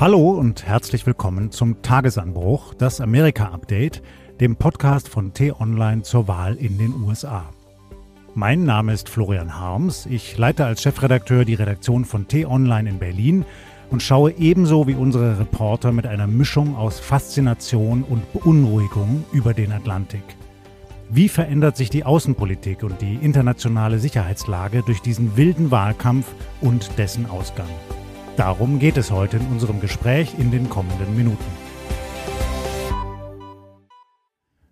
Hallo und herzlich willkommen zum Tagesanbruch, das Amerika-Update, dem Podcast von T-Online zur Wahl in den USA. Mein Name ist Florian Harms. Ich leite als Chefredakteur die Redaktion von T-Online in Berlin und schaue ebenso wie unsere Reporter mit einer Mischung aus Faszination und Beunruhigung über den Atlantik. Wie verändert sich die Außenpolitik und die internationale Sicherheitslage durch diesen wilden Wahlkampf und dessen Ausgang? Darum geht es heute in unserem Gespräch in den kommenden Minuten.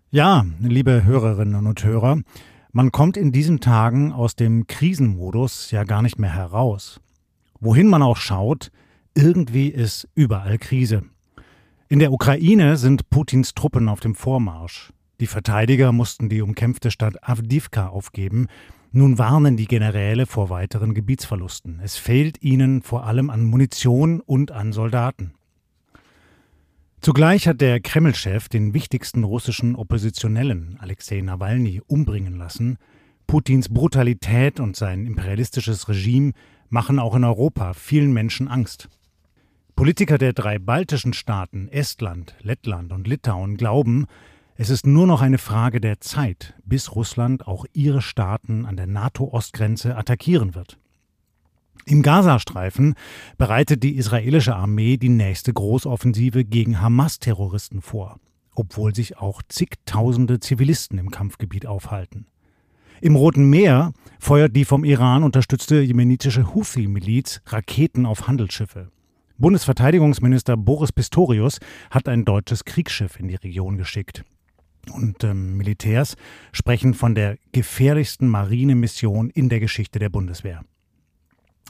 Ja, liebe Hörerinnen und Hörer, man kommt in diesen Tagen aus dem Krisenmodus ja gar nicht mehr heraus. Wohin man auch schaut, irgendwie ist überall Krise. In der Ukraine sind Putins Truppen auf dem Vormarsch. Die Verteidiger mussten die umkämpfte Stadt Avdivka aufgeben, nun warnen die Generäle vor weiteren Gebietsverlusten. Es fehlt ihnen vor allem an Munition und an Soldaten. Zugleich hat der Kreml-Chef den wichtigsten russischen Oppositionellen, Alexei Nawalny, umbringen lassen. Putins Brutalität und sein imperialistisches Regime machen auch in Europa vielen Menschen Angst. Politiker der drei baltischen Staaten Estland, Lettland und Litauen glauben, es ist nur noch eine Frage der Zeit, bis Russland auch ihre Staaten an der NATO-Ostgrenze attackieren wird. Im Gazastreifen bereitet die israelische Armee die nächste Großoffensive gegen Hamas-Terroristen vor, obwohl sich auch zigtausende Zivilisten im Kampfgebiet aufhalten. Im Roten Meer feuert die vom Iran unterstützte jemenitische Houthi-Miliz Raketen auf Handelsschiffe. Bundesverteidigungsminister Boris Pistorius hat ein deutsches Kriegsschiff in die Region geschickt und ähm, Militärs sprechen von der gefährlichsten Marinemission in der Geschichte der Bundeswehr.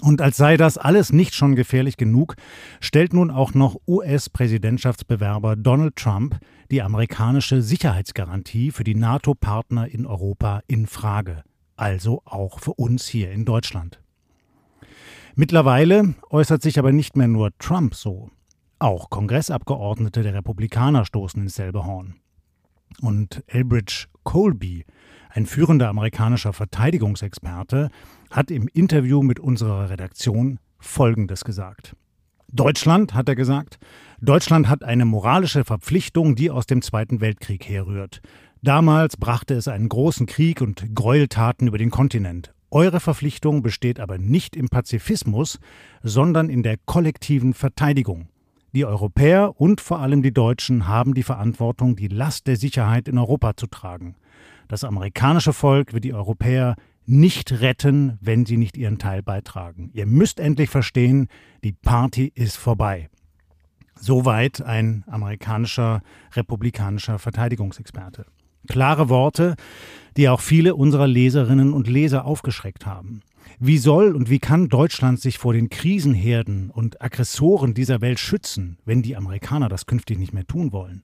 Und als sei das alles nicht schon gefährlich genug, stellt nun auch noch US-Präsidentschaftsbewerber Donald Trump die amerikanische Sicherheitsgarantie für die NATO-Partner in Europa in Frage, also auch für uns hier in Deutschland. Mittlerweile äußert sich aber nicht mehr nur Trump so. Auch Kongressabgeordnete der Republikaner stoßen ins selbe Horn. Und Elbridge Colby, ein führender amerikanischer Verteidigungsexperte, hat im Interview mit unserer Redaktion Folgendes gesagt. Deutschland, hat er gesagt, Deutschland hat eine moralische Verpflichtung, die aus dem Zweiten Weltkrieg herrührt. Damals brachte es einen großen Krieg und Gräueltaten über den Kontinent. Eure Verpflichtung besteht aber nicht im Pazifismus, sondern in der kollektiven Verteidigung. Die Europäer und vor allem die Deutschen haben die Verantwortung, die Last der Sicherheit in Europa zu tragen. Das amerikanische Volk wird die Europäer nicht retten, wenn sie nicht ihren Teil beitragen. Ihr müsst endlich verstehen, die Party ist vorbei. Soweit ein amerikanischer republikanischer Verteidigungsexperte. Klare Worte, die auch viele unserer Leserinnen und Leser aufgeschreckt haben. Wie soll und wie kann Deutschland sich vor den Krisenherden und Aggressoren dieser Welt schützen, wenn die Amerikaner das künftig nicht mehr tun wollen?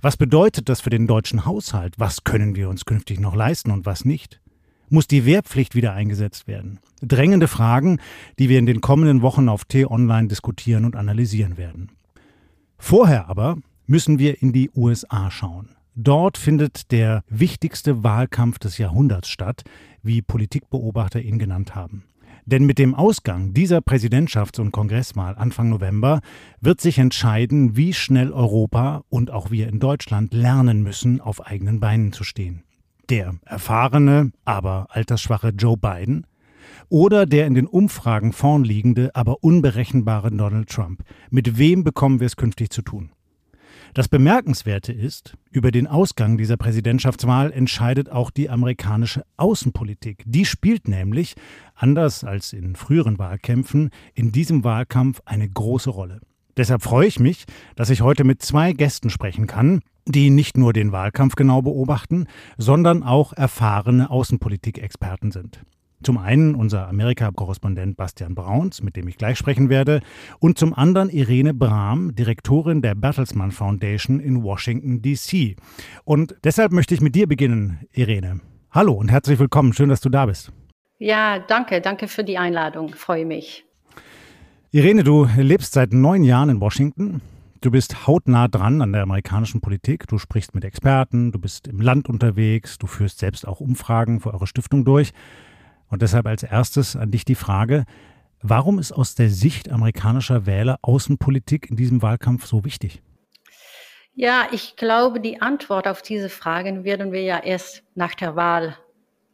Was bedeutet das für den deutschen Haushalt? Was können wir uns künftig noch leisten und was nicht? Muss die Wehrpflicht wieder eingesetzt werden? Drängende Fragen, die wir in den kommenden Wochen auf T-Online diskutieren und analysieren werden. Vorher aber müssen wir in die USA schauen. Dort findet der wichtigste Wahlkampf des Jahrhunderts statt, wie Politikbeobachter ihn genannt haben. Denn mit dem Ausgang dieser Präsidentschafts- und Kongresswahl Anfang November wird sich entscheiden, wie schnell Europa und auch wir in Deutschland lernen müssen, auf eigenen Beinen zu stehen. Der erfahrene, aber altersschwache Joe Biden oder der in den Umfragen vornliegende, aber unberechenbare Donald Trump. Mit wem bekommen wir es künftig zu tun? Das Bemerkenswerte ist, über den Ausgang dieser Präsidentschaftswahl entscheidet auch die amerikanische Außenpolitik. Die spielt nämlich, anders als in früheren Wahlkämpfen, in diesem Wahlkampf eine große Rolle. Deshalb freue ich mich, dass ich heute mit zwei Gästen sprechen kann, die nicht nur den Wahlkampf genau beobachten, sondern auch erfahrene Außenpolitikexperten sind. Zum einen unser Amerika-Korrespondent Bastian Brauns, mit dem ich gleich sprechen werde, und zum anderen Irene Brahm, Direktorin der Bertelsmann Foundation in Washington, D.C. Und deshalb möchte ich mit dir beginnen, Irene. Hallo und herzlich willkommen. Schön, dass du da bist. Ja, danke. Danke für die Einladung. freue mich. Irene, du lebst seit neun Jahren in Washington. Du bist hautnah dran an der amerikanischen Politik. Du sprichst mit Experten, du bist im Land unterwegs, du führst selbst auch Umfragen für eure Stiftung durch. Und deshalb als erstes an dich die Frage, Warum ist aus der Sicht amerikanischer Wähler Außenpolitik in diesem Wahlkampf so wichtig? Ja, ich glaube, die Antwort auf diese Fragen werden wir ja erst nach der Wahl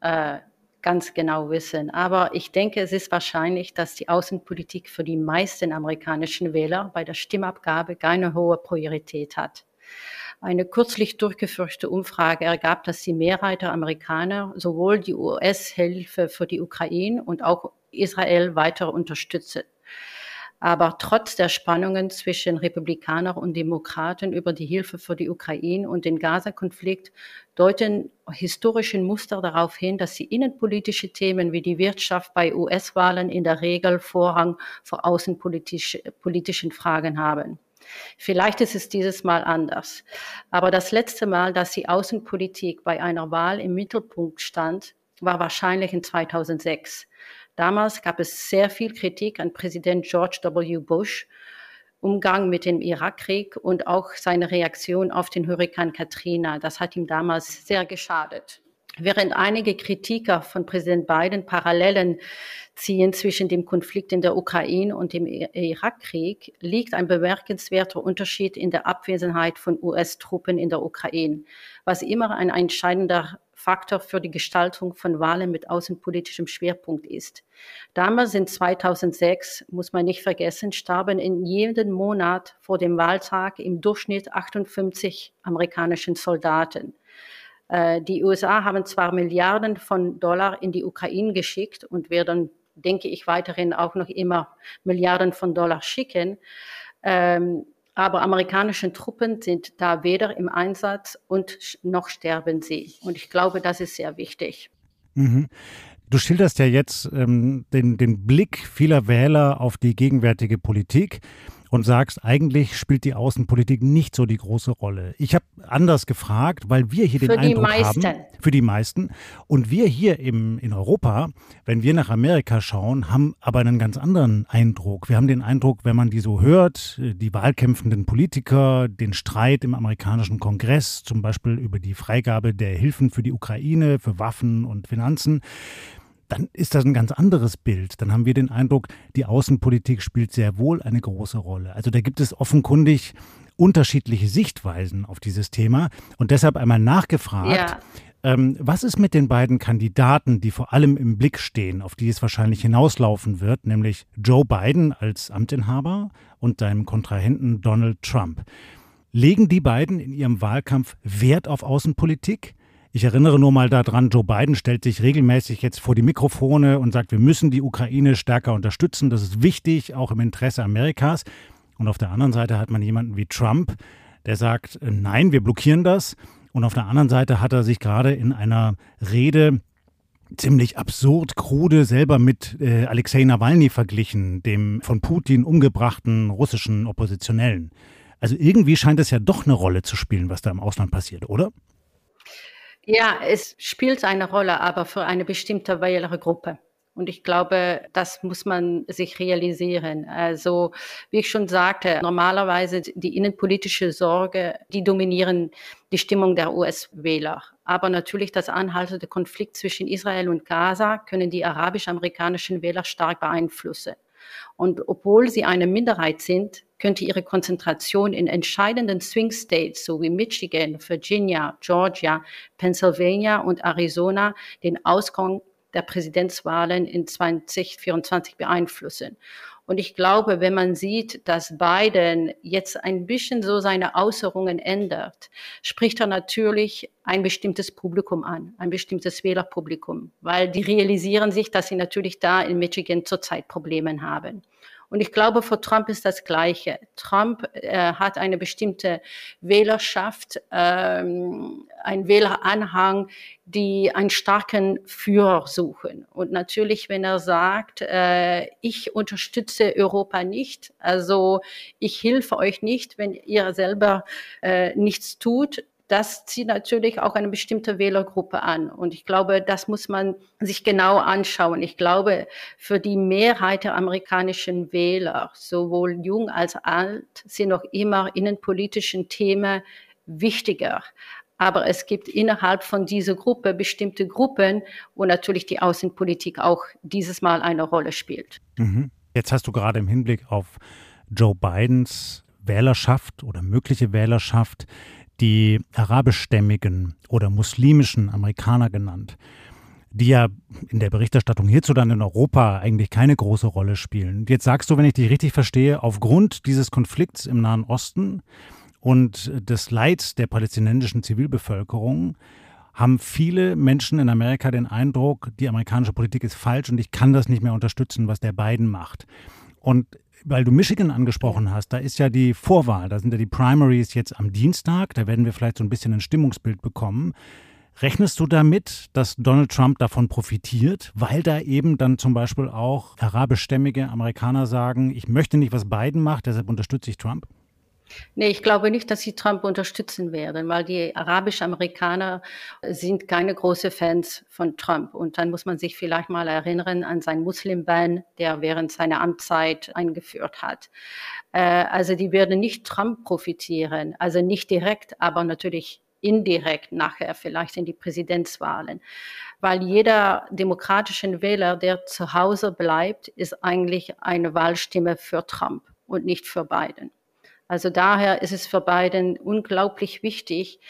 äh, ganz genau wissen. Aber ich denke, es ist wahrscheinlich, dass die Außenpolitik für die meisten amerikanischen Wähler bei der Stimmabgabe keine hohe Priorität hat. Eine kürzlich durchgeführte Umfrage ergab, dass die Mehrheit der Amerikaner sowohl die US-Hilfe für die Ukraine und auch Israel weiter unterstützen. Aber trotz der Spannungen zwischen Republikanern und Demokraten über die Hilfe für die Ukraine und den Gaza-Konflikt deuten historische Muster darauf hin, dass die innenpolitische Themen wie die Wirtschaft bei US-Wahlen in der Regel Vorrang vor außenpolitischen Fragen haben. Vielleicht ist es dieses Mal anders. Aber das letzte Mal, dass die Außenpolitik bei einer Wahl im Mittelpunkt stand, war wahrscheinlich in 2006. Damals gab es sehr viel Kritik an Präsident George W. Bush, Umgang mit dem Irakkrieg und auch seine Reaktion auf den Hurrikan Katrina. Das hat ihm damals sehr geschadet. Während einige Kritiker von Präsident Biden Parallelen ziehen zwischen dem Konflikt in der Ukraine und dem Irakkrieg, liegt ein bemerkenswerter Unterschied in der Abwesenheit von US-Truppen in der Ukraine, was immer ein entscheidender Faktor für die Gestaltung von Wahlen mit außenpolitischem Schwerpunkt ist. Damals in 2006, muss man nicht vergessen, starben in jedem Monat vor dem Wahltag im Durchschnitt 58 amerikanischen Soldaten. Äh, die USA haben zwar Milliarden von Dollar in die Ukraine geschickt und werden, denke ich, weiterhin auch noch immer Milliarden von Dollar schicken. Ähm, aber amerikanische Truppen sind da weder im Einsatz und noch sterben sie. Und ich glaube, das ist sehr wichtig. Mhm. Du schilderst ja jetzt ähm, den, den Blick vieler Wähler auf die gegenwärtige Politik und sagst, eigentlich spielt die Außenpolitik nicht so die große Rolle. Ich habe anders gefragt, weil wir hier den Eindruck meisten. haben, für die meisten, und wir hier im, in Europa, wenn wir nach Amerika schauen, haben aber einen ganz anderen Eindruck. Wir haben den Eindruck, wenn man die so hört, die wahlkämpfenden Politiker, den Streit im amerikanischen Kongress, zum Beispiel über die Freigabe der Hilfen für die Ukraine, für Waffen und Finanzen, dann ist das ein ganz anderes Bild. Dann haben wir den Eindruck, die Außenpolitik spielt sehr wohl eine große Rolle. Also da gibt es offenkundig unterschiedliche Sichtweisen auf dieses Thema und deshalb einmal nachgefragt. Ja. Ähm, was ist mit den beiden Kandidaten, die vor allem im Blick stehen, auf die es wahrscheinlich hinauslaufen wird, nämlich Joe Biden als Amtinhaber und seinem Kontrahenten Donald Trump? Legen die beiden in ihrem Wahlkampf Wert auf Außenpolitik? Ich erinnere nur mal daran, Joe Biden stellt sich regelmäßig jetzt vor die Mikrofone und sagt, wir müssen die Ukraine stärker unterstützen. Das ist wichtig, auch im Interesse Amerikas. Und auf der anderen Seite hat man jemanden wie Trump, der sagt, nein, wir blockieren das. Und auf der anderen Seite hat er sich gerade in einer Rede ziemlich absurd, krude selber mit äh, Alexei Nawalny verglichen, dem von Putin umgebrachten russischen Oppositionellen. Also irgendwie scheint es ja doch eine Rolle zu spielen, was da im Ausland passiert, oder? Ja, es spielt eine Rolle, aber für eine bestimmte Wählergruppe. Und ich glaube, das muss man sich realisieren. Also, wie ich schon sagte, normalerweise die innenpolitische Sorge, die dominieren die Stimmung der US-Wähler. Aber natürlich das anhaltende Konflikt zwischen Israel und Gaza können die arabisch-amerikanischen Wähler stark beeinflussen. Und obwohl sie eine Minderheit sind, könnte ihre Konzentration in entscheidenden Swing States sowie Michigan, Virginia, Georgia, Pennsylvania und Arizona den Ausgang der Präsidentswahlen in 2024 beeinflussen. Und ich glaube, wenn man sieht, dass Biden jetzt ein bisschen so seine Äußerungen ändert, spricht er natürlich ein bestimmtes Publikum an, ein bestimmtes Wählerpublikum, weil die realisieren sich, dass sie natürlich da in Michigan zurzeit Probleme haben. Und ich glaube, für Trump ist das Gleiche. Trump äh, hat eine bestimmte Wählerschaft, ähm, ein Wähleranhang, die einen starken Führer suchen. Und natürlich, wenn er sagt, äh, ich unterstütze Europa nicht, also ich helfe euch nicht, wenn ihr selber äh, nichts tut, das zieht natürlich auch eine bestimmte Wählergruppe an. Und ich glaube, das muss man sich genau anschauen. Ich glaube, für die Mehrheit der amerikanischen Wähler, sowohl jung als alt, sind noch immer innenpolitischen Themen wichtiger. Aber es gibt innerhalb von dieser Gruppe bestimmte Gruppen, wo natürlich die Außenpolitik auch dieses Mal eine Rolle spielt. Mhm. Jetzt hast du gerade im Hinblick auf Joe Bidens Wählerschaft oder mögliche Wählerschaft die arabischstämmigen oder muslimischen Amerikaner genannt, die ja in der Berichterstattung hierzuland in Europa eigentlich keine große Rolle spielen. Jetzt sagst du, wenn ich dich richtig verstehe, aufgrund dieses Konflikts im Nahen Osten und des Leids der palästinensischen Zivilbevölkerung haben viele Menschen in Amerika den Eindruck, die amerikanische Politik ist falsch und ich kann das nicht mehr unterstützen, was der Biden macht. Und weil du Michigan angesprochen hast, da ist ja die Vorwahl, da sind ja die Primaries jetzt am Dienstag, da werden wir vielleicht so ein bisschen ein Stimmungsbild bekommen. Rechnest du damit, dass Donald Trump davon profitiert, weil da eben dann zum Beispiel auch arabischstämmige Amerikaner sagen, ich möchte nicht, was Biden macht, deshalb unterstütze ich Trump? Nee, ich glaube nicht, dass sie Trump unterstützen werden, weil die arabischen Amerikaner sind keine großen Fans von Trump. Und dann muss man sich vielleicht mal erinnern an seinen Muslim-Ban, der während seiner Amtszeit eingeführt hat. Äh, also die werden nicht Trump profitieren, also nicht direkt, aber natürlich indirekt nachher vielleicht in die Präsidentswahlen. Weil jeder demokratische Wähler, der zu Hause bleibt, ist eigentlich eine Wahlstimme für Trump und nicht für Biden. Also daher ist es für Biden unglaublich wichtig,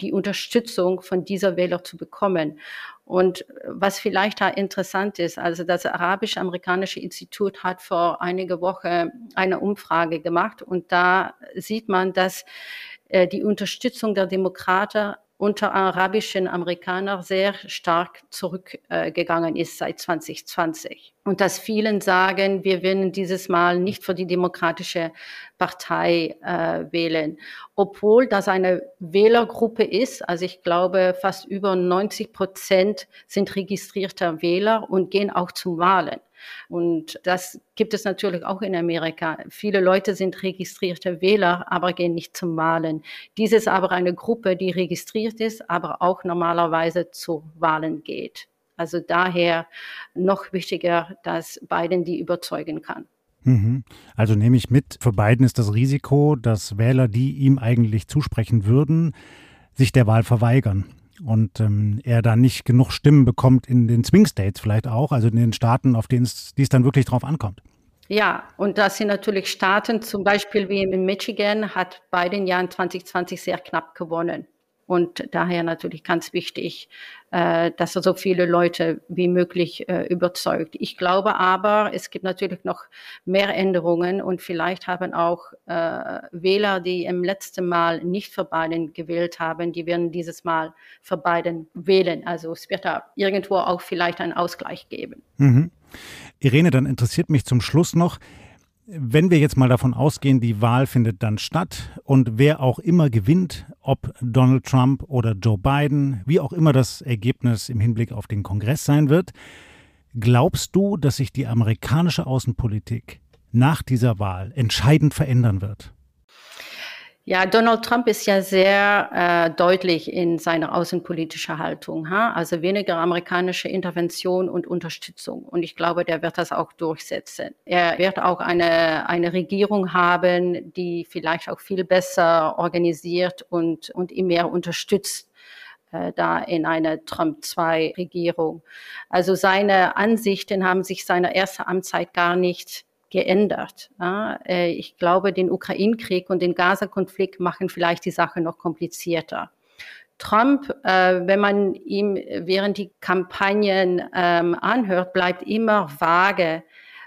die Unterstützung von dieser Wähler zu bekommen. Und was vielleicht da interessant ist, also das Arabisch-Amerikanische Institut hat vor einige Wochen eine Umfrage gemacht und da sieht man, dass äh, die Unterstützung der Demokraten unter arabischen Amerikanern sehr stark zurückgegangen ist seit 2020. Und dass vielen sagen, wir werden dieses Mal nicht für die Demokratische Partei äh, wählen, obwohl das eine Wählergruppe ist. Also ich glaube, fast über 90 Prozent sind registrierte Wähler und gehen auch zum Wahlen. Und das gibt es natürlich auch in Amerika. Viele Leute sind registrierte Wähler, aber gehen nicht zum Wahlen. Dies ist aber eine Gruppe, die registriert ist, aber auch normalerweise zu Wahlen geht. Also daher noch wichtiger, dass Biden die überzeugen kann. Mhm. Also nehme ich mit, für Biden ist das Risiko, dass Wähler, die ihm eigentlich zusprechen würden, sich der Wahl verweigern und ähm, er da nicht genug Stimmen bekommt in den Swing States vielleicht auch, also in den Staaten, auf denen es, dann wirklich drauf ankommt. Ja, und das sind natürlich Staaten, zum Beispiel wie in Michigan, hat Biden ja in 2020 sehr knapp gewonnen. Und daher natürlich ganz wichtig, äh, dass er so viele Leute wie möglich äh, überzeugt. Ich glaube aber, es gibt natürlich noch mehr Änderungen und vielleicht haben auch äh, Wähler, die im letzten Mal nicht für Biden gewählt haben, die werden dieses Mal für Biden wählen. Also es wird da irgendwo auch vielleicht einen Ausgleich geben. Mhm. Irene, dann interessiert mich zum Schluss noch, wenn wir jetzt mal davon ausgehen, die Wahl findet dann statt und wer auch immer gewinnt, ob Donald Trump oder Joe Biden, wie auch immer das Ergebnis im Hinblick auf den Kongress sein wird, glaubst du, dass sich die amerikanische Außenpolitik nach dieser Wahl entscheidend verändern wird? Ja, Donald Trump ist ja sehr äh, deutlich in seiner außenpolitischen Haltung. Ha? Also weniger amerikanische Intervention und Unterstützung. Und ich glaube, der wird das auch durchsetzen. Er wird auch eine, eine Regierung haben, die vielleicht auch viel besser organisiert und, und ihm mehr unterstützt äh, da in einer Trump-2-Regierung. Also seine Ansichten haben sich seiner ersten Amtszeit gar nicht geändert. Äh, ich glaube, den Ukraine-Krieg und den Gaza-Konflikt machen vielleicht die Sache noch komplizierter. Trump, äh, wenn man ihm während die Kampagnen ähm, anhört, bleibt immer vage,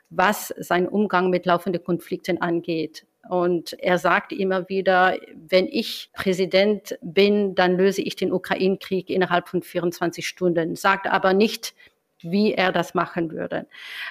was sein Umgang mit laufenden Konflikten angeht. Und er sagt immer wieder, wenn ich Präsident bin, dann löse ich den Ukraine-Krieg innerhalb von 24 Stunden. Sagt aber nicht, wie er das machen würde.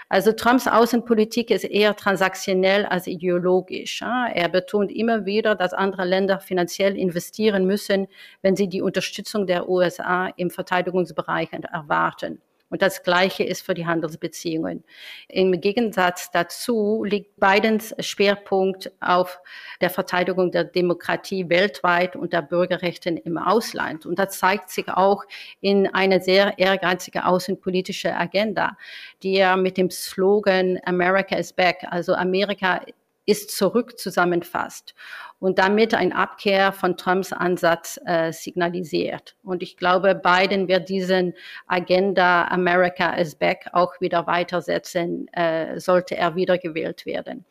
Also Trumps Außenpolitik ist eher transaktionell als ideologisch. Er betont immer wieder, dass andere Länder finanziell investieren müssen, wenn sie die Unterstützung der USA im Verteidigungsbereich erwarten. Und das Gleiche ist für die Handelsbeziehungen. Im Gegensatz dazu liegt Bidens Schwerpunkt auf der Verteidigung der Demokratie weltweit und der Bürgerrechte im Ausland. Und das zeigt sich auch in einer sehr ehrgeizigen außenpolitischen Agenda, die er mit dem Slogan America is back, also Amerika ist zurück zusammenfasst und damit ein Abkehr von Trumps Ansatz äh, signalisiert. Und ich glaube, Biden wird diesen Agenda America is back auch wieder weitersetzen, äh, sollte er wiedergewählt werden.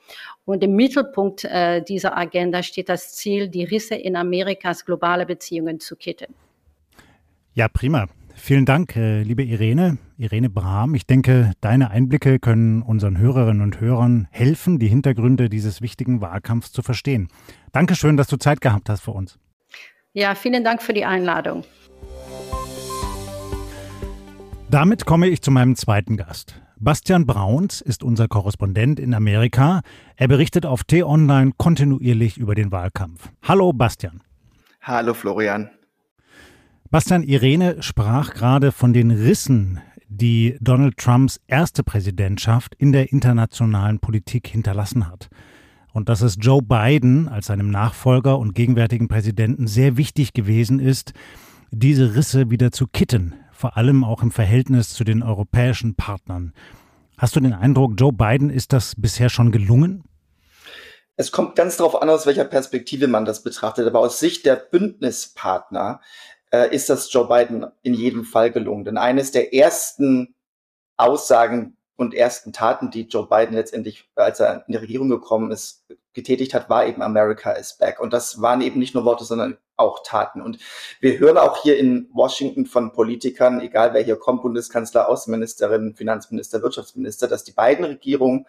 Und im Mittelpunkt äh, dieser Agenda steht das Ziel, die Risse in Amerikas globale Beziehungen zu kitten. Ja, prima. Vielen Dank, äh, liebe Irene, Irene Brahm. Ich denke, deine Einblicke können unseren Hörerinnen und Hörern helfen, die Hintergründe dieses wichtigen Wahlkampfs zu verstehen. Dankeschön, dass du Zeit gehabt hast für uns. Ja, vielen Dank für die Einladung. Damit komme ich zu meinem zweiten Gast. Bastian Brauns ist unser Korrespondent in Amerika. Er berichtet auf T-Online kontinuierlich über den Wahlkampf. Hallo, Bastian. Hallo, Florian. Bastian, Irene sprach gerade von den Rissen, die Donald Trumps erste Präsidentschaft in der internationalen Politik hinterlassen hat. Und dass es Joe Biden als seinem Nachfolger und gegenwärtigen Präsidenten sehr wichtig gewesen ist, diese Risse wieder zu kitten, vor allem auch im Verhältnis zu den europäischen Partnern. Hast du den Eindruck, Joe Biden ist das bisher schon gelungen? Es kommt ganz darauf an, aus welcher Perspektive man das betrachtet. Aber aus Sicht der Bündnispartner äh, ist das Joe Biden in jedem Fall gelungen. Denn eines der ersten Aussagen und ersten Taten, die Joe Biden letztendlich, als er in die Regierung gekommen ist, getätigt hat, war eben America is back. Und das waren eben nicht nur Worte, sondern auch Taten. Und wir hören auch hier in Washington von Politikern, egal wer hier kommt, Bundeskanzler, Außenministerin, Finanzminister, Wirtschaftsminister, dass die beiden Regierungen,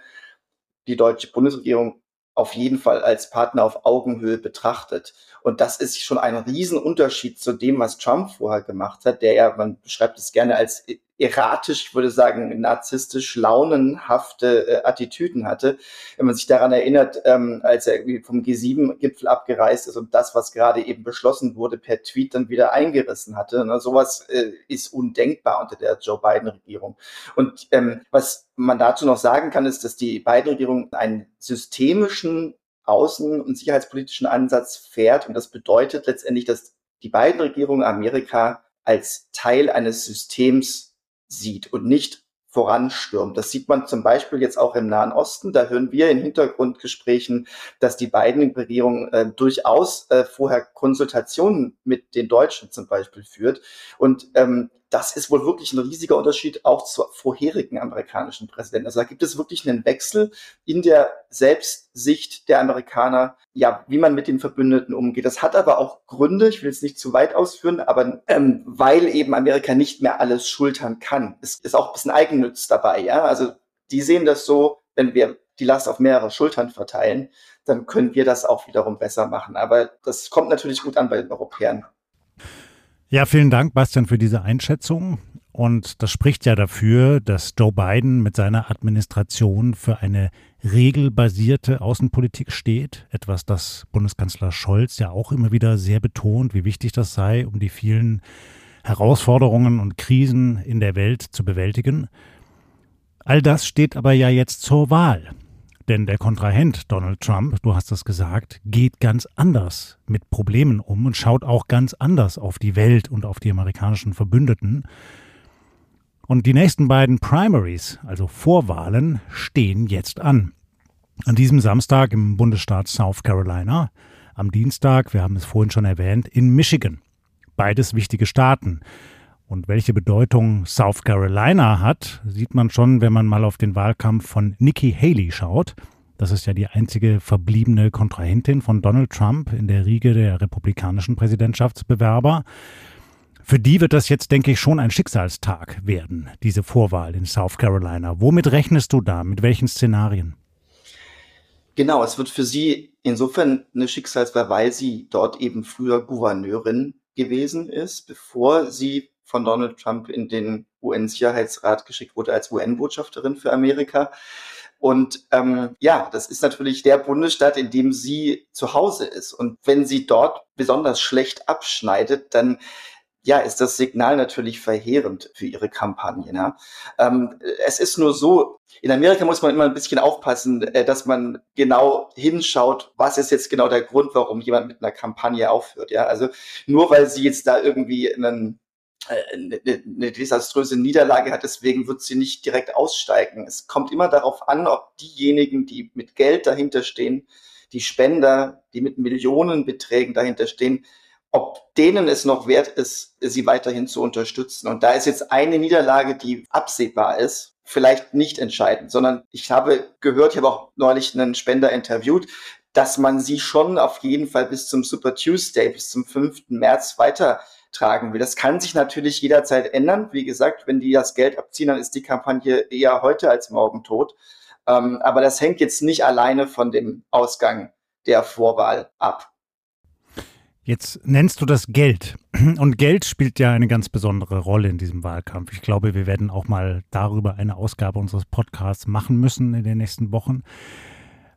die deutsche Bundesregierung auf jeden Fall als Partner auf Augenhöhe betrachtet. Und das ist schon ein Riesenunterschied zu dem, was Trump vorher gemacht hat, der ja, man beschreibt es gerne als erratisch, ich würde sagen, narzisstisch launenhafte äh, Attitüden hatte. Wenn man sich daran erinnert, ähm, als er irgendwie vom G7-Gipfel abgereist ist und das, was gerade eben beschlossen wurde, per Tweet dann wieder eingerissen hatte. Ne, sowas äh, ist undenkbar unter der Joe Biden-Regierung. Und ähm, was man dazu noch sagen kann, ist, dass die Biden-Regierung einen systemischen außen- und sicherheitspolitischen Ansatz fährt. Und das bedeutet letztendlich, dass die beiden Regierungen Amerika als Teil eines Systems sieht und nicht voranstürmt. Das sieht man zum Beispiel jetzt auch im Nahen Osten. Da hören wir in Hintergrundgesprächen, dass die beiden Regierungen äh, durchaus äh, vorher Konsultationen mit den Deutschen zum Beispiel führt. Und ähm, das ist wohl wirklich ein riesiger Unterschied auch zur vorherigen amerikanischen Präsidenten. Also da gibt es wirklich einen Wechsel in der Selbstsicht der Amerikaner, ja, wie man mit den Verbündeten umgeht. Das hat aber auch Gründe, ich will jetzt nicht zu weit ausführen, aber ähm, weil eben Amerika nicht mehr alles schultern kann. Es ist auch ein bisschen Eigennütz dabei, ja. Also die sehen das so, wenn wir die Last auf mehrere Schultern verteilen, dann können wir das auch wiederum besser machen. Aber das kommt natürlich gut an bei den Europäern. Ja, vielen Dank, Bastian, für diese Einschätzung. Und das spricht ja dafür, dass Joe Biden mit seiner Administration für eine regelbasierte Außenpolitik steht. Etwas, das Bundeskanzler Scholz ja auch immer wieder sehr betont, wie wichtig das sei, um die vielen Herausforderungen und Krisen in der Welt zu bewältigen. All das steht aber ja jetzt zur Wahl. Denn der Kontrahent Donald Trump, du hast es gesagt, geht ganz anders mit Problemen um und schaut auch ganz anders auf die Welt und auf die amerikanischen Verbündeten. Und die nächsten beiden Primaries, also Vorwahlen, stehen jetzt an. An diesem Samstag im Bundesstaat South Carolina, am Dienstag, wir haben es vorhin schon erwähnt, in Michigan. Beides wichtige Staaten. Und welche Bedeutung South Carolina hat, sieht man schon, wenn man mal auf den Wahlkampf von Nikki Haley schaut. Das ist ja die einzige verbliebene Kontrahentin von Donald Trump in der Riege der republikanischen Präsidentschaftsbewerber. Für die wird das jetzt, denke ich, schon ein Schicksalstag werden, diese Vorwahl in South Carolina. Womit rechnest du da? Mit welchen Szenarien? Genau, es wird für sie insofern eine Schicksalswahl, weil sie dort eben früher Gouverneurin gewesen ist, bevor sie von Donald Trump in den UN-Sicherheitsrat geschickt wurde als UN-Botschafterin für Amerika. Und ähm, ja, das ist natürlich der Bundesstaat, in dem sie zu Hause ist. Und wenn sie dort besonders schlecht abschneidet, dann ja, ist das Signal natürlich verheerend für ihre Kampagne. Ja. Ähm, es ist nur so, in Amerika muss man immer ein bisschen aufpassen, äh, dass man genau hinschaut, was ist jetzt genau der Grund, warum jemand mit einer Kampagne aufhört. Ja, also nur weil sie jetzt da irgendwie einen eine, eine desaströse Niederlage hat, deswegen wird sie nicht direkt aussteigen. Es kommt immer darauf an, ob diejenigen, die mit Geld dahinter stehen, die Spender, die mit Millionenbeträgen dahinter stehen, ob denen es noch wert ist, sie weiterhin zu unterstützen. Und da ist jetzt eine Niederlage, die absehbar ist, vielleicht nicht entscheidend, sondern ich habe gehört, ich habe auch neulich einen Spender interviewt, dass man sie schon auf jeden Fall bis zum Super Tuesday, bis zum 5. März weitertragen will. Das kann sich natürlich jederzeit ändern. Wie gesagt, wenn die das Geld abziehen, dann ist die Kampagne eher heute als morgen tot. Ähm, aber das hängt jetzt nicht alleine von dem Ausgang der Vorwahl ab. Jetzt nennst du das Geld. Und Geld spielt ja eine ganz besondere Rolle in diesem Wahlkampf. Ich glaube, wir werden auch mal darüber eine Ausgabe unseres Podcasts machen müssen in den nächsten Wochen.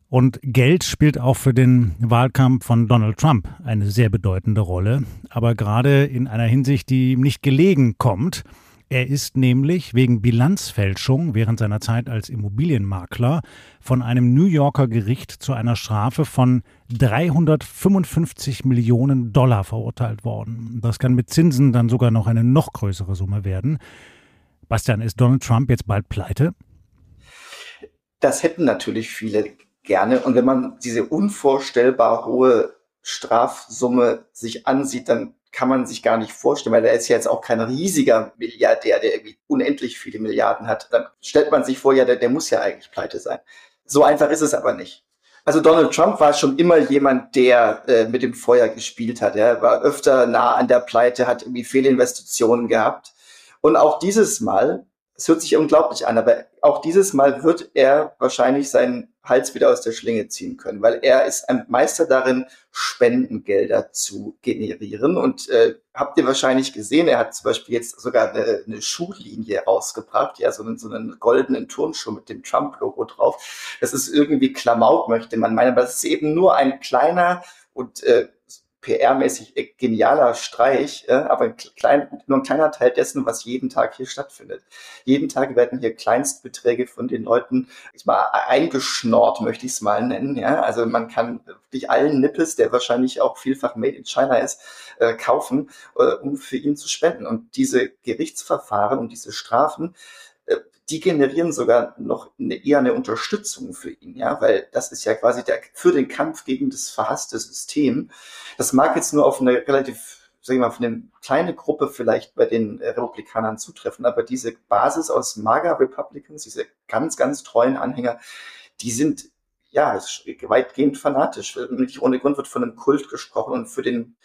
Und Geld spielt auch für den Wahlkampf von Donald Trump eine sehr bedeutende Rolle, aber gerade in einer Hinsicht, die ihm nicht gelegen kommt. Er ist nämlich wegen Bilanzfälschung während seiner Zeit als Immobilienmakler von einem New Yorker Gericht zu einer Strafe von 355 Millionen Dollar verurteilt worden. Das kann mit Zinsen dann sogar noch eine noch größere Summe werden. Bastian, ist Donald Trump jetzt bald pleite? Das hätten natürlich viele gerne. Und wenn man diese unvorstellbar hohe Strafsumme sich ansieht, dann kann man sich gar nicht vorstellen, weil er ist ja jetzt auch kein riesiger Milliardär, der irgendwie unendlich viele Milliarden hat. Dann stellt man sich vor, ja, der, der muss ja eigentlich pleite sein. So einfach ist es aber nicht. Also Donald Trump war schon immer jemand, der äh, mit dem Feuer gespielt hat. Er war öfter nah an der Pleite, hat irgendwie Fehlinvestitionen gehabt. Und auch dieses Mal es hört sich unglaublich an, aber auch dieses Mal wird er wahrscheinlich seinen Hals wieder aus der Schlinge ziehen können, weil er ist ein Meister darin, Spendengelder zu generieren. Und äh, habt ihr wahrscheinlich gesehen, er hat zum Beispiel jetzt sogar eine, eine Schuhlinie rausgebracht, ja, so einen, so einen goldenen Turnschuh mit dem Trump-Logo drauf. Das ist irgendwie Klamauk, möchte man meinen, aber das ist eben nur ein kleiner und äh, PR-mäßig äh, genialer Streich, äh, aber ein klein, nur ein kleiner Teil dessen, was jeden Tag hier stattfindet. Jeden Tag werden hier Kleinstbeträge von den Leuten ich mal eingeschnort, möchte ich es mal nennen. Ja? Also man kann wirklich allen Nippes, der wahrscheinlich auch vielfach made in China ist, äh, kaufen, äh, um für ihn zu spenden. Und diese Gerichtsverfahren und diese Strafen, die generieren sogar noch eine, eher eine Unterstützung für ihn, ja, weil das ist ja quasi der, für den Kampf gegen das verhasste System. Das mag jetzt nur auf eine relativ, sag ich mal, auf eine kleine Gruppe vielleicht bei den Republikanern zutreffen, aber diese Basis aus MAGA Republicans, diese ganz, ganz treuen Anhänger, die sind ja weitgehend fanatisch. Nicht ohne Grund wird von einem Kult gesprochen und für den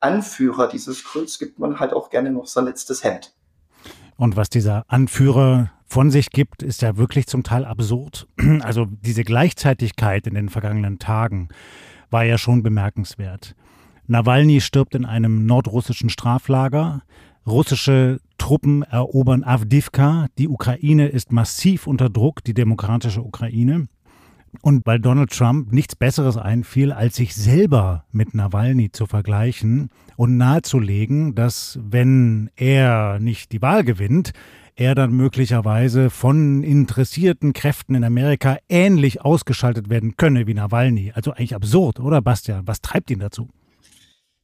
Anführer dieses Kults gibt man halt auch gerne noch sein letztes Hemd. Und was dieser Anführer von sich gibt, ist ja wirklich zum Teil absurd. Also diese Gleichzeitigkeit in den vergangenen Tagen war ja schon bemerkenswert. Nawalny stirbt in einem nordrussischen Straflager. Russische Truppen erobern Avdivka. Die Ukraine ist massiv unter Druck, die demokratische Ukraine. Und weil Donald Trump nichts Besseres einfiel, als sich selber mit Nawalny zu vergleichen und nahezulegen, dass wenn er nicht die Wahl gewinnt, er dann möglicherweise von interessierten Kräften in Amerika ähnlich ausgeschaltet werden könne wie Nawalny. Also eigentlich absurd, oder Bastian? Was treibt ihn dazu?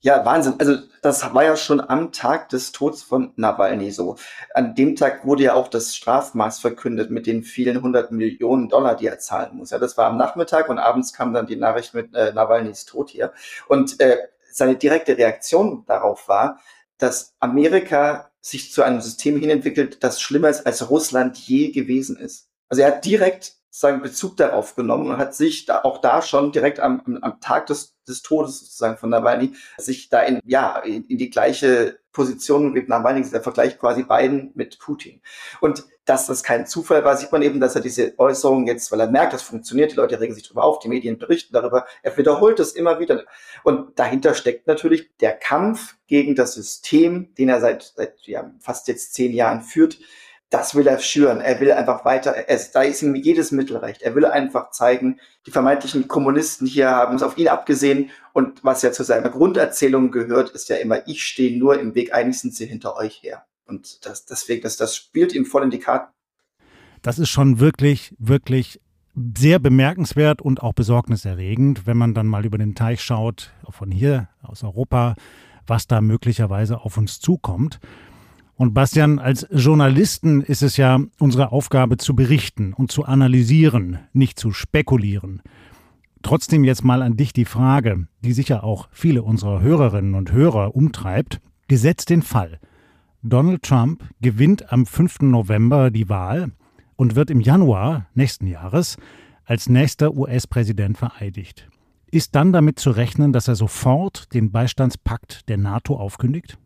Ja, Wahnsinn. Also das war ja schon am Tag des Todes von Nawalny so. An dem Tag wurde ja auch das Strafmaß verkündet mit den vielen hundert Millionen Dollar, die er zahlen muss. Ja, das war am Nachmittag und abends kam dann die Nachricht mit äh, Nawalnys Tod hier. Und äh, seine direkte Reaktion darauf war, dass Amerika sich zu einem System hinentwickelt, das schlimmer ist als Russland je gewesen ist. Also er hat direkt seinen Bezug darauf genommen und hat sich da auch da schon direkt am, am, Tag des, des Todes sozusagen von Nawalny sich da in, ja, in, in die gleiche Position mit Nawalny, der Vergleich quasi beiden mit Putin. Und dass das kein Zufall war, sieht man eben, dass er diese Äußerung jetzt, weil er merkt, das funktioniert, die Leute regen sich darüber auf, die Medien berichten darüber, er wiederholt es immer wieder. Und dahinter steckt natürlich der Kampf gegen das System, den er seit, seit ja, fast jetzt zehn Jahren führt, das will er schüren. Er will einfach weiter, es, da ist ihm jedes Mittel recht. Er will einfach zeigen, die vermeintlichen Kommunisten hier haben es auf ihn abgesehen. Und was ja zu seiner Grunderzählung gehört, ist ja immer, ich stehe nur im Weg, eigentlich sind sie hinter euch her. Und das, deswegen, das, das spielt ihm voll in die Karten. Das ist schon wirklich, wirklich sehr bemerkenswert und auch besorgniserregend, wenn man dann mal über den Teich schaut, von hier aus Europa, was da möglicherweise auf uns zukommt. Und Bastian, als Journalisten ist es ja unsere Aufgabe zu berichten und zu analysieren, nicht zu spekulieren. Trotzdem jetzt mal an dich die Frage, die sicher auch viele unserer Hörerinnen und Hörer umtreibt. Gesetzt den Fall. Donald Trump gewinnt am 5. November die Wahl und wird im Januar nächsten Jahres als nächster US-Präsident vereidigt. Ist dann damit zu rechnen, dass er sofort den Beistandspakt der NATO aufkündigt?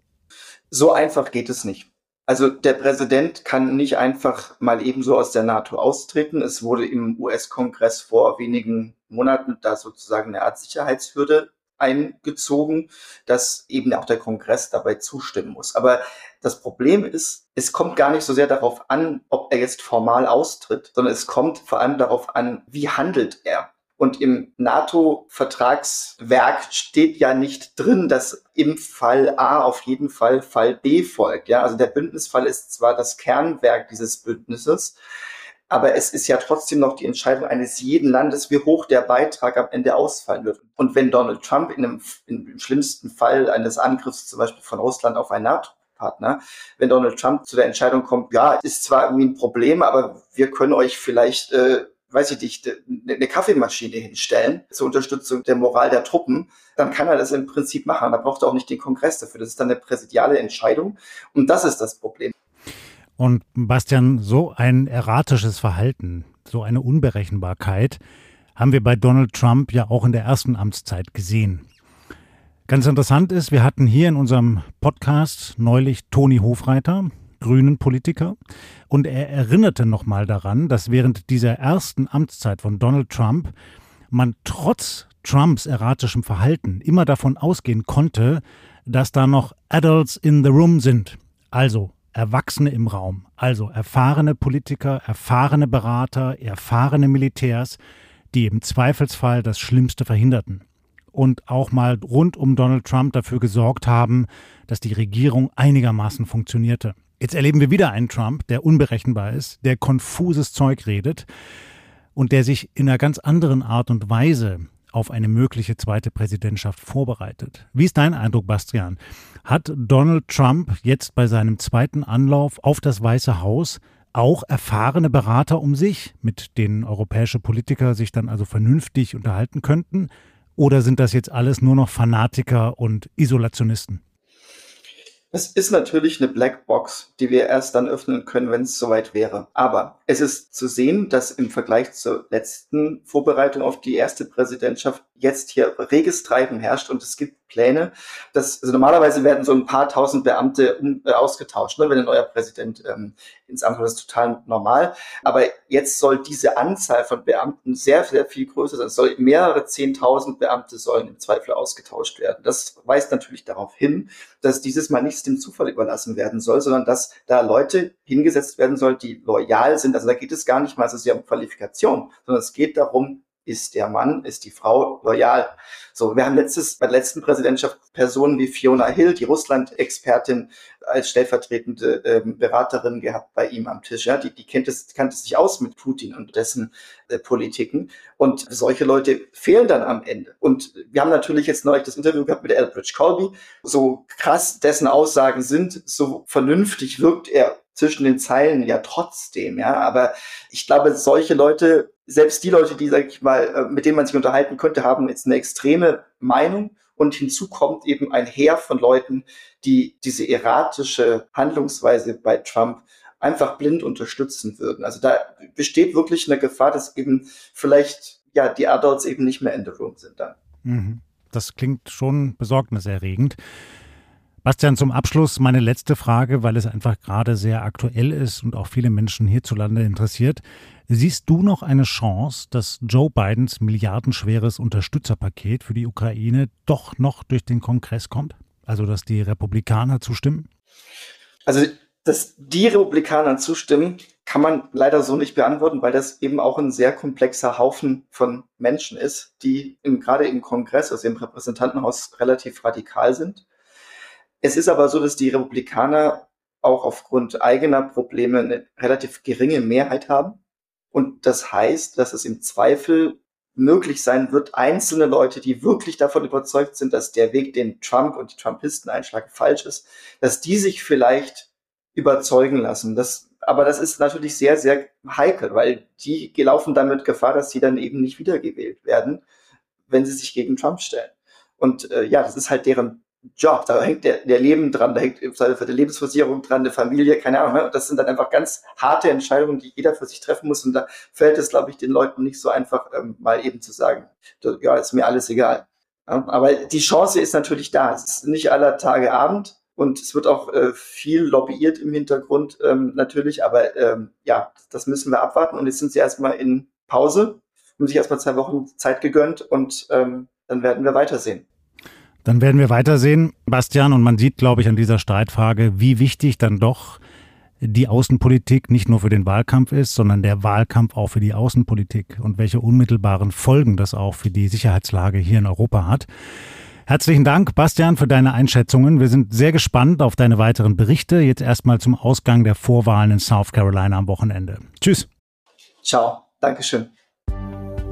So einfach geht es nicht. Also der Präsident kann nicht einfach mal ebenso aus der NATO austreten. Es wurde im US-Kongress vor wenigen Monaten da sozusagen eine Art Sicherheitshürde eingezogen, dass eben auch der Kongress dabei zustimmen muss. Aber das Problem ist, es kommt gar nicht so sehr darauf an, ob er jetzt formal austritt, sondern es kommt vor allem darauf an, wie handelt er. Und im NATO-Vertragswerk steht ja nicht drin, dass im Fall A auf jeden Fall Fall B folgt. Ja, also der Bündnisfall ist zwar das Kernwerk dieses Bündnisses, aber es ist ja trotzdem noch die Entscheidung eines jeden Landes, wie hoch der Beitrag am Ende ausfallen wird. Und wenn Donald Trump in einem, im schlimmsten Fall eines Angriffs zum Beispiel von Russland auf ein NATO Partner. Wenn Donald Trump zu der Entscheidung kommt, ja, ist zwar irgendwie ein Problem, aber wir können euch vielleicht äh, weiß ich nicht, eine Kaffeemaschine hinstellen zur Unterstützung der Moral der Truppen, dann kann er das im Prinzip machen. Da braucht er auch nicht den Kongress dafür. Das ist dann eine präsidiale Entscheidung. Und das ist das Problem. Und Bastian, so ein erratisches Verhalten, so eine Unberechenbarkeit haben wir bei Donald Trump ja auch in der ersten Amtszeit gesehen. Ganz interessant ist, wir hatten hier in unserem Podcast neulich Toni Hofreiter, grünen Politiker. Und er erinnerte nochmal daran, dass während dieser ersten Amtszeit von Donald Trump man trotz Trumps erratischem Verhalten immer davon ausgehen konnte, dass da noch Adults in the Room sind. Also Erwachsene im Raum, also erfahrene Politiker, erfahrene Berater, erfahrene Militärs, die im Zweifelsfall das Schlimmste verhinderten und auch mal rund um Donald Trump dafür gesorgt haben, dass die Regierung einigermaßen funktionierte. Jetzt erleben wir wieder einen Trump, der unberechenbar ist, der konfuses Zeug redet und der sich in einer ganz anderen Art und Weise auf eine mögliche zweite Präsidentschaft vorbereitet. Wie ist dein Eindruck, Bastian? Hat Donald Trump jetzt bei seinem zweiten Anlauf auf das Weiße Haus auch erfahrene Berater um sich, mit denen europäische Politiker sich dann also vernünftig unterhalten könnten? Oder sind das jetzt alles nur noch Fanatiker und Isolationisten? Es ist natürlich eine Blackbox, die wir erst dann öffnen können, wenn es soweit wäre. Aber es ist zu sehen, dass im Vergleich zur letzten Vorbereitung auf die erste Präsidentschaft jetzt hier reges Treiben herrscht und es gibt Pläne, dass also normalerweise werden so ein paar tausend Beamte um, äh, ausgetauscht, ne, wenn ein neuer Präsident ähm, ins Amt kommt. Das ist total normal. Aber jetzt soll diese Anzahl von Beamten sehr, sehr viel größer sein. Es soll mehrere zehntausend Beamte sollen im Zweifel ausgetauscht werden. Das weist natürlich darauf hin, dass dieses Mal dem Zufall überlassen werden soll, sondern dass da Leute hingesetzt werden sollen, die loyal sind. Also da geht es gar nicht mal so sehr um Qualifikation, sondern es geht darum, ist der Mann, ist die Frau loyal. So, wir haben letztes, bei der letzten Präsidentschaft Personen wie Fiona Hill, die Russland-Expertin, als stellvertretende ähm, Beraterin gehabt bei ihm am Tisch. Ja, die, die kennt es, kannte sich aus mit Putin und dessen äh, Politiken. Und solche Leute fehlen dann am Ende. Und wir haben natürlich jetzt neulich das Interview gehabt mit Elbridge Colby. So krass dessen Aussagen sind, so vernünftig wirkt er zwischen den Zeilen ja trotzdem, ja. Aber ich glaube, solche Leute selbst die Leute, die, sag ich mal, äh, mit denen man sich unterhalten könnte, haben jetzt eine extreme Meinung und hinzu kommt eben ein Heer von Leuten, die diese erratische Handlungsweise bei Trump einfach blind unterstützen würden. Also da besteht wirklich eine Gefahr, dass eben vielleicht ja die Adults eben nicht mehr in the room sind dann. Mhm. Das klingt schon besorgniserregend. Bastian, zum Abschluss meine letzte Frage, weil es einfach gerade sehr aktuell ist und auch viele Menschen hierzulande interessiert. Siehst du noch eine Chance, dass Joe Bidens milliardenschweres Unterstützerpaket für die Ukraine doch noch durch den Kongress kommt? Also, dass die Republikaner zustimmen? Also, dass die Republikaner zustimmen, kann man leider so nicht beantworten, weil das eben auch ein sehr komplexer Haufen von Menschen ist, die im, gerade im Kongress, also im Repräsentantenhaus, relativ radikal sind. Es ist aber so, dass die Republikaner auch aufgrund eigener Probleme eine relativ geringe Mehrheit haben. Und das heißt, dass es im Zweifel möglich sein wird, einzelne Leute, die wirklich davon überzeugt sind, dass der Weg, den Trump und die Trumpisten einschlagen, falsch ist, dass die sich vielleicht überzeugen lassen. Das, aber das ist natürlich sehr, sehr heikel, weil die laufen damit Gefahr, dass sie dann eben nicht wiedergewählt werden, wenn sie sich gegen Trump stellen. Und äh, ja, das ist halt deren Job. Da hängt der, der Leben dran, da hängt für die Lebensversicherung dran, eine Familie, keine Ahnung. Ne? Das sind dann einfach ganz harte Entscheidungen, die jeder für sich treffen muss. Und da fällt es, glaube ich, den Leuten nicht so einfach, ähm, mal eben zu sagen, ja, ist mir alles egal. Ja, aber die Chance ist natürlich da. Es ist nicht aller Tage Abend. Und es wird auch äh, viel lobbyiert im Hintergrund ähm, natürlich, aber ähm, ja, das müssen wir abwarten. Und jetzt sind sie erstmal in Pause, haben sich erstmal zwei Wochen Zeit gegönnt und ähm, dann werden wir weitersehen. Dann werden wir weitersehen, Bastian, und man sieht, glaube ich, an dieser Streitfrage, wie wichtig dann doch die Außenpolitik nicht nur für den Wahlkampf ist, sondern der Wahlkampf auch für die Außenpolitik und welche unmittelbaren Folgen das auch für die Sicherheitslage hier in Europa hat. Herzlichen Dank, Bastian, für deine Einschätzungen. Wir sind sehr gespannt auf deine weiteren Berichte. Jetzt erstmal zum Ausgang der Vorwahlen in South Carolina am Wochenende. Tschüss. Ciao. Dankeschön.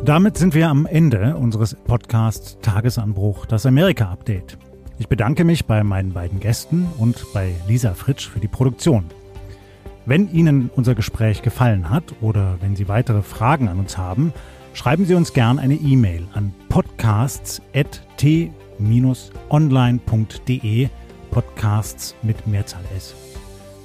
Damit sind wir am Ende unseres Podcasts Tagesanbruch, das Amerika-Update. Ich bedanke mich bei meinen beiden Gästen und bei Lisa Fritsch für die Produktion. Wenn Ihnen unser Gespräch gefallen hat oder wenn Sie weitere Fragen an uns haben, schreiben Sie uns gern eine E-Mail an podcasts.t online.de Podcasts mit Mehrzahl S.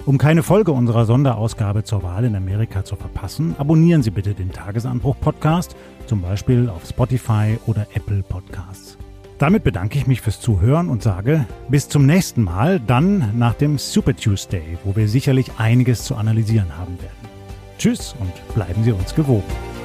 Um keine Folge unserer Sonderausgabe zur Wahl in Amerika zu verpassen, abonnieren Sie bitte den Tagesanbruch-Podcast, zum Beispiel auf Spotify oder Apple Podcasts. Damit bedanke ich mich fürs Zuhören und sage bis zum nächsten Mal, dann nach dem Super Tuesday, wo wir sicherlich einiges zu analysieren haben werden. Tschüss und bleiben Sie uns gewogen.